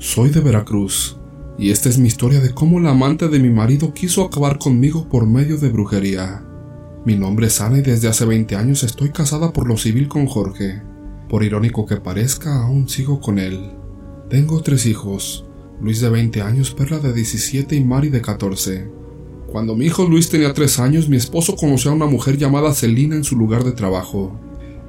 Soy de Veracruz, y esta es mi historia de cómo la amante de mi marido quiso acabar conmigo por medio de brujería. Mi nombre es Ana y desde hace 20 años estoy casada por lo civil con Jorge. Por irónico que parezca, aún sigo con él. Tengo tres hijos, Luis de 20 años, Perla de 17 y Mari de 14. Cuando mi hijo Luis tenía 3 años, mi esposo conoció a una mujer llamada Celina en su lugar de trabajo.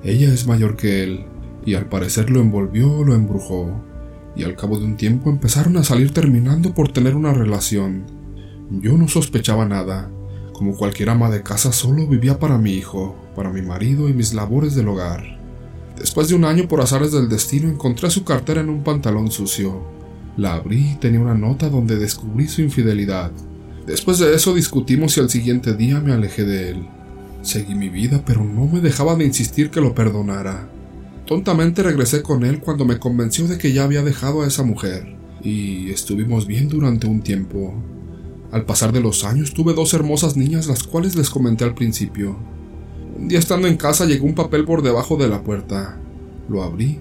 Ella es mayor que él, y al parecer lo envolvió o lo embrujó. Y al cabo de un tiempo empezaron a salir terminando por tener una relación. Yo no sospechaba nada. Como cualquier ama de casa solo vivía para mi hijo, para mi marido y mis labores del hogar. Después de un año por azares del destino encontré su cartera en un pantalón sucio. La abrí y tenía una nota donde descubrí su infidelidad. Después de eso discutimos y al siguiente día me alejé de él. Seguí mi vida, pero no me dejaba de insistir que lo perdonara. Tontamente regresé con él cuando me convenció de que ya había dejado a esa mujer, y estuvimos bien durante un tiempo. Al pasar de los años tuve dos hermosas niñas las cuales les comenté al principio. Un día estando en casa llegó un papel por debajo de la puerta. Lo abrí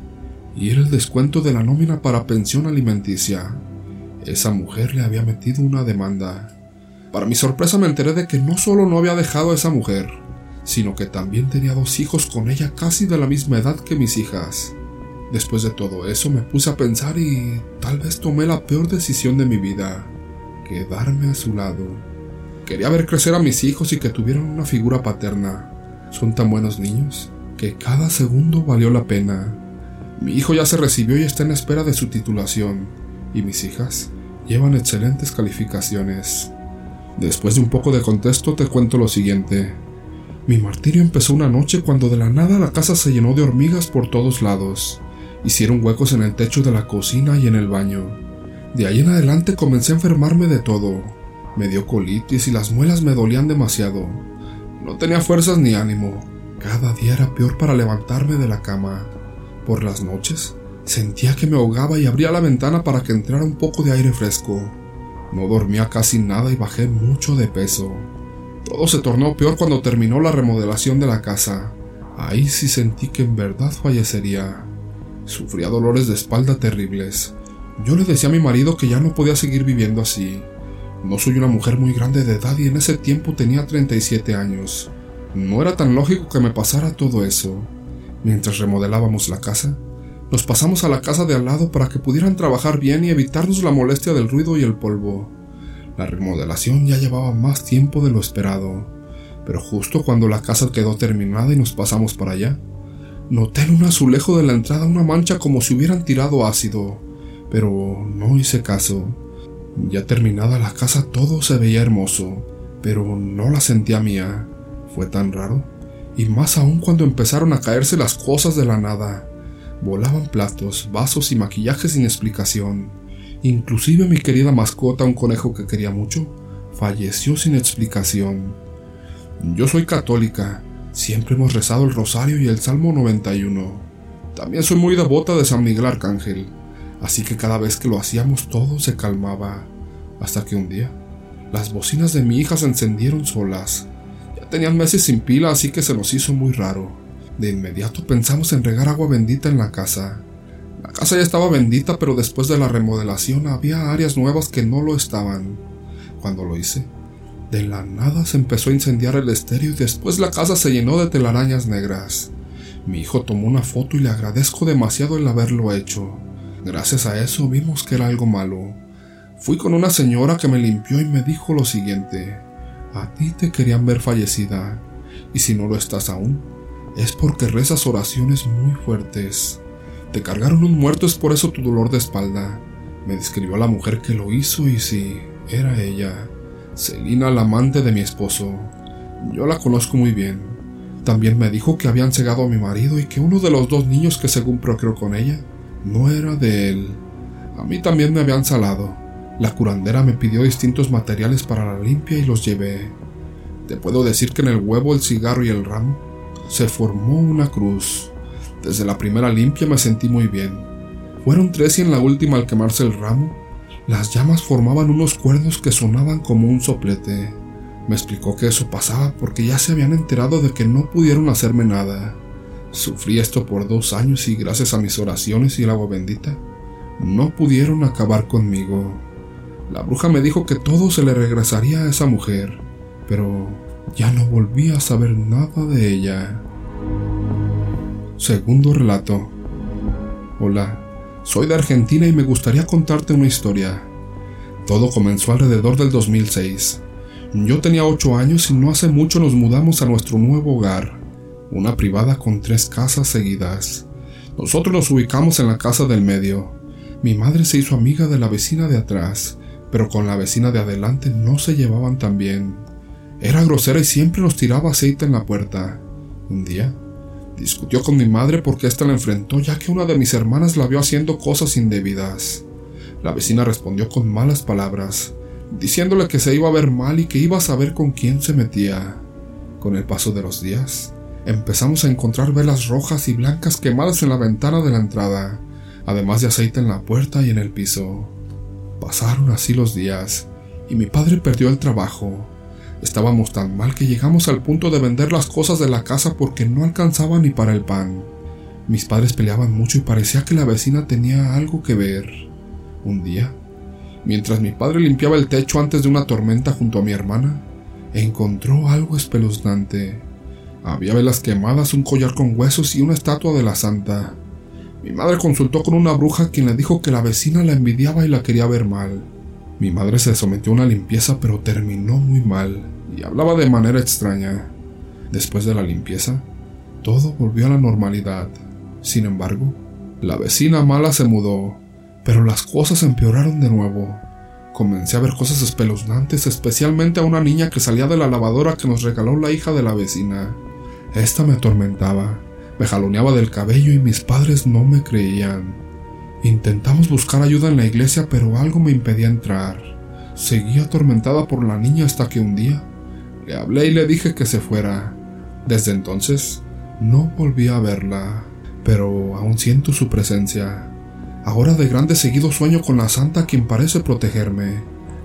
y era el descuento de la nómina para pensión alimenticia. Esa mujer le había metido una demanda. Para mi sorpresa me enteré de que no solo no había dejado a esa mujer, sino que también tenía dos hijos con ella casi de la misma edad que mis hijas. Después de todo eso me puse a pensar y tal vez tomé la peor decisión de mi vida, quedarme a su lado. Quería ver crecer a mis hijos y que tuvieran una figura paterna. Son tan buenos niños que cada segundo valió la pena. Mi hijo ya se recibió y está en espera de su titulación, y mis hijas llevan excelentes calificaciones. Después de un poco de contexto te cuento lo siguiente. Mi martirio empezó una noche cuando de la nada la casa se llenó de hormigas por todos lados. Hicieron huecos en el techo de la cocina y en el baño. De ahí en adelante comencé a enfermarme de todo. Me dio colitis y las muelas me dolían demasiado. No tenía fuerzas ni ánimo. Cada día era peor para levantarme de la cama. Por las noches, sentía que me ahogaba y abría la ventana para que entrara un poco de aire fresco. No dormía casi nada y bajé mucho de peso. Todo se tornó peor cuando terminó la remodelación de la casa. Ahí sí sentí que en verdad fallecería. Sufría dolores de espalda terribles. Yo le decía a mi marido que ya no podía seguir viviendo así. No soy una mujer muy grande de edad y en ese tiempo tenía 37 años. No era tan lógico que me pasara todo eso. Mientras remodelábamos la casa, nos pasamos a la casa de al lado para que pudieran trabajar bien y evitarnos la molestia del ruido y el polvo. La remodelación ya llevaba más tiempo de lo esperado, pero justo cuando la casa quedó terminada y nos pasamos para allá, noté en un azulejo de la entrada una mancha como si hubieran tirado ácido, pero no hice caso. Ya terminada la casa todo se veía hermoso, pero no la sentía mía. Fue tan raro y más aún cuando empezaron a caerse las cosas de la nada. Volaban platos, vasos y maquillaje sin explicación. Inclusive mi querida mascota, un conejo que quería mucho, falleció sin explicación. Yo soy católica, siempre hemos rezado el rosario y el Salmo 91. También soy muy devota de San Miguel Arcángel, así que cada vez que lo hacíamos todo se calmaba, hasta que un día las bocinas de mi hija se encendieron solas tenían meses sin pila, así que se nos hizo muy raro. De inmediato pensamos en regar agua bendita en la casa. La casa ya estaba bendita, pero después de la remodelación había áreas nuevas que no lo estaban. Cuando lo hice, de la nada se empezó a incendiar el estéreo y después la casa se llenó de telarañas negras. Mi hijo tomó una foto y le agradezco demasiado el haberlo hecho. Gracias a eso vimos que era algo malo. Fui con una señora que me limpió y me dijo lo siguiente. A ti te querían ver fallecida, y si no lo estás aún, es porque rezas oraciones muy fuertes. Te cargaron un muerto, es por eso tu dolor de espalda. Me describió la mujer que lo hizo y sí, era ella, Celina, la amante de mi esposo. Yo la conozco muy bien. También me dijo que habían cegado a mi marido y que uno de los dos niños que según procreó con ella no era de él. A mí también me habían salado. La curandera me pidió distintos materiales para la limpia y los llevé. Te puedo decir que en el huevo, el cigarro y el ramo se formó una cruz. Desde la primera limpia me sentí muy bien. Fueron tres y en la última al quemarse el ramo, las llamas formaban unos cuernos que sonaban como un soplete. Me explicó que eso pasaba porque ya se habían enterado de que no pudieron hacerme nada. Sufrí esto por dos años y gracias a mis oraciones y el agua bendita, no pudieron acabar conmigo. La bruja me dijo que todo se le regresaría a esa mujer, pero ya no volví a saber nada de ella. Segundo relato. Hola, soy de Argentina y me gustaría contarte una historia. Todo comenzó alrededor del 2006. Yo tenía 8 años y no hace mucho nos mudamos a nuestro nuevo hogar, una privada con tres casas seguidas. Nosotros nos ubicamos en la casa del medio. Mi madre se hizo amiga de la vecina de atrás, pero con la vecina de adelante no se llevaban tan bien. Era grosera y siempre nos tiraba aceite en la puerta. Un día, discutió con mi madre porque ésta la enfrentó ya que una de mis hermanas la vio haciendo cosas indebidas. La vecina respondió con malas palabras, diciéndole que se iba a ver mal y que iba a saber con quién se metía. Con el paso de los días, empezamos a encontrar velas rojas y blancas quemadas en la ventana de la entrada además de aceite en la puerta y en el piso. Pasaron así los días, y mi padre perdió el trabajo. Estábamos tan mal que llegamos al punto de vender las cosas de la casa porque no alcanzaba ni para el pan. Mis padres peleaban mucho y parecía que la vecina tenía algo que ver. Un día, mientras mi padre limpiaba el techo antes de una tormenta junto a mi hermana, encontró algo espeluznante. Había velas quemadas, un collar con huesos y una estatua de la santa. Mi madre consultó con una bruja quien le dijo que la vecina la envidiaba y la quería ver mal. Mi madre se sometió a una limpieza pero terminó muy mal y hablaba de manera extraña. Después de la limpieza, todo volvió a la normalidad. Sin embargo, la vecina mala se mudó, pero las cosas empeoraron de nuevo. Comencé a ver cosas espeluznantes, especialmente a una niña que salía de la lavadora que nos regaló la hija de la vecina. Esta me atormentaba me jaloneaba del cabello y mis padres no me creían. Intentamos buscar ayuda en la iglesia, pero algo me impedía entrar. Seguí atormentada por la niña hasta que un día le hablé y le dije que se fuera. Desde entonces no volví a verla, pero aún siento su presencia. Ahora de grande seguido sueño con la santa quien parece protegerme.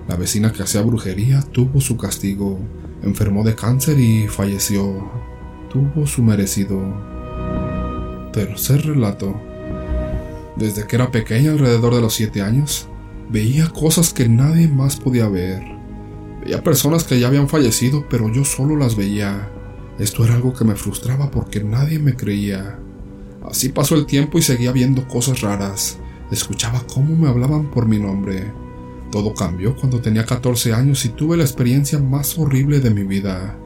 La vecina que hacía brujería tuvo su castigo, enfermó de cáncer y falleció. Tuvo su merecido. Tercer relato. Desde que era pequeña, alrededor de los 7 años, veía cosas que nadie más podía ver. Veía personas que ya habían fallecido, pero yo solo las veía. Esto era algo que me frustraba porque nadie me creía. Así pasó el tiempo y seguía viendo cosas raras. Escuchaba cómo me hablaban por mi nombre. Todo cambió cuando tenía 14 años y tuve la experiencia más horrible de mi vida.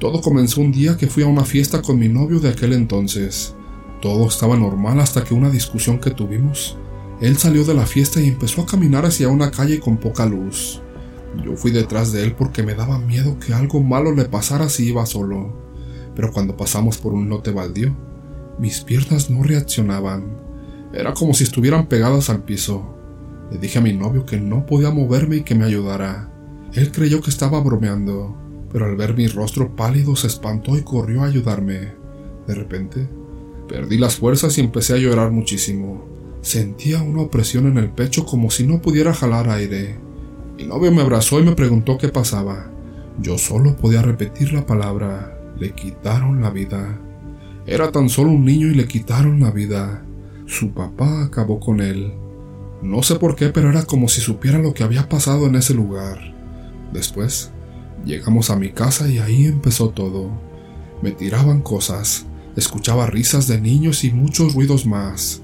Todo comenzó un día que fui a una fiesta con mi novio de aquel entonces. Todo estaba normal hasta que una discusión que tuvimos. Él salió de la fiesta y empezó a caminar hacia una calle con poca luz. Yo fui detrás de él porque me daba miedo que algo malo le pasara si iba solo. Pero cuando pasamos por un lote baldío, mis piernas no reaccionaban. Era como si estuvieran pegadas al piso. Le dije a mi novio que no podía moverme y que me ayudara. Él creyó que estaba bromeando, pero al ver mi rostro pálido se espantó y corrió a ayudarme. De repente, Perdí las fuerzas y empecé a llorar muchísimo. Sentía una opresión en el pecho como si no pudiera jalar aire. Mi novio me abrazó y me preguntó qué pasaba. Yo solo podía repetir la palabra. Le quitaron la vida. Era tan solo un niño y le quitaron la vida. Su papá acabó con él. No sé por qué, pero era como si supiera lo que había pasado en ese lugar. Después, llegamos a mi casa y ahí empezó todo. Me tiraban cosas, Escuchaba risas de niños y muchos ruidos más.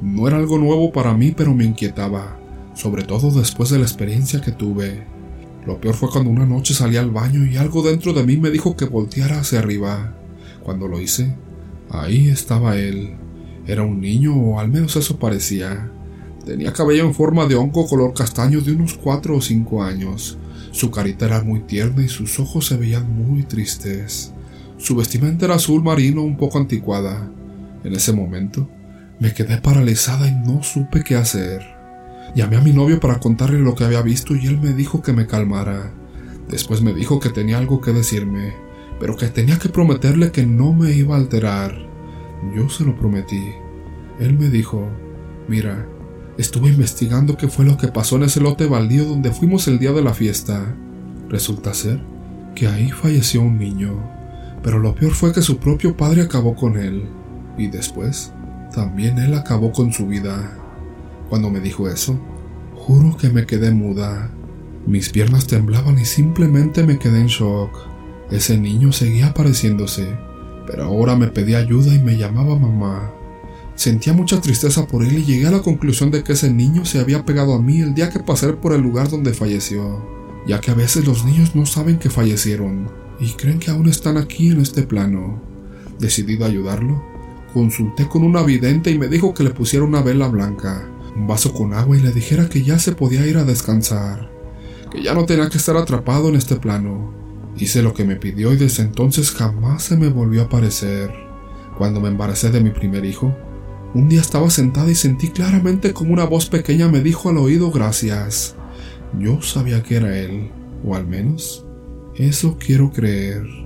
No era algo nuevo para mí, pero me inquietaba, sobre todo después de la experiencia que tuve. Lo peor fue cuando una noche salí al baño y algo dentro de mí me dijo que volteara hacia arriba. Cuando lo hice, ahí estaba él. Era un niño, o al menos eso parecía. Tenía cabello en forma de hongo color castaño de unos cuatro o cinco años. Su carita era muy tierna y sus ojos se veían muy tristes. Su vestimenta era azul marino un poco anticuada. En ese momento, me quedé paralizada y no supe qué hacer. Llamé a mi novio para contarle lo que había visto y él me dijo que me calmara. Después me dijo que tenía algo que decirme, pero que tenía que prometerle que no me iba a alterar. Yo se lo prometí. Él me dijo, mira, estuve investigando qué fue lo que pasó en ese lote baldío donde fuimos el día de la fiesta. Resulta ser que ahí falleció un niño pero lo peor fue que su propio padre acabó con él, y después también él acabó con su vida. Cuando me dijo eso, juro que me quedé muda. Mis piernas temblaban y simplemente me quedé en shock. Ese niño seguía apareciéndose, pero ahora me pedía ayuda y me llamaba mamá. Sentía mucha tristeza por él y llegué a la conclusión de que ese niño se había pegado a mí el día que pasé por el lugar donde falleció, ya que a veces los niños no saben que fallecieron y creen que aún están aquí en este plano. Decidido a ayudarlo, consulté con una vidente y me dijo que le pusiera una vela blanca, un vaso con agua y le dijera que ya se podía ir a descansar, que ya no tenía que estar atrapado en este plano. Hice lo que me pidió y desde entonces jamás se me volvió a aparecer. Cuando me embaracé de mi primer hijo, un día estaba sentada y sentí claramente como una voz pequeña me dijo al oído gracias. Yo sabía que era él, o al menos eso quiero creer.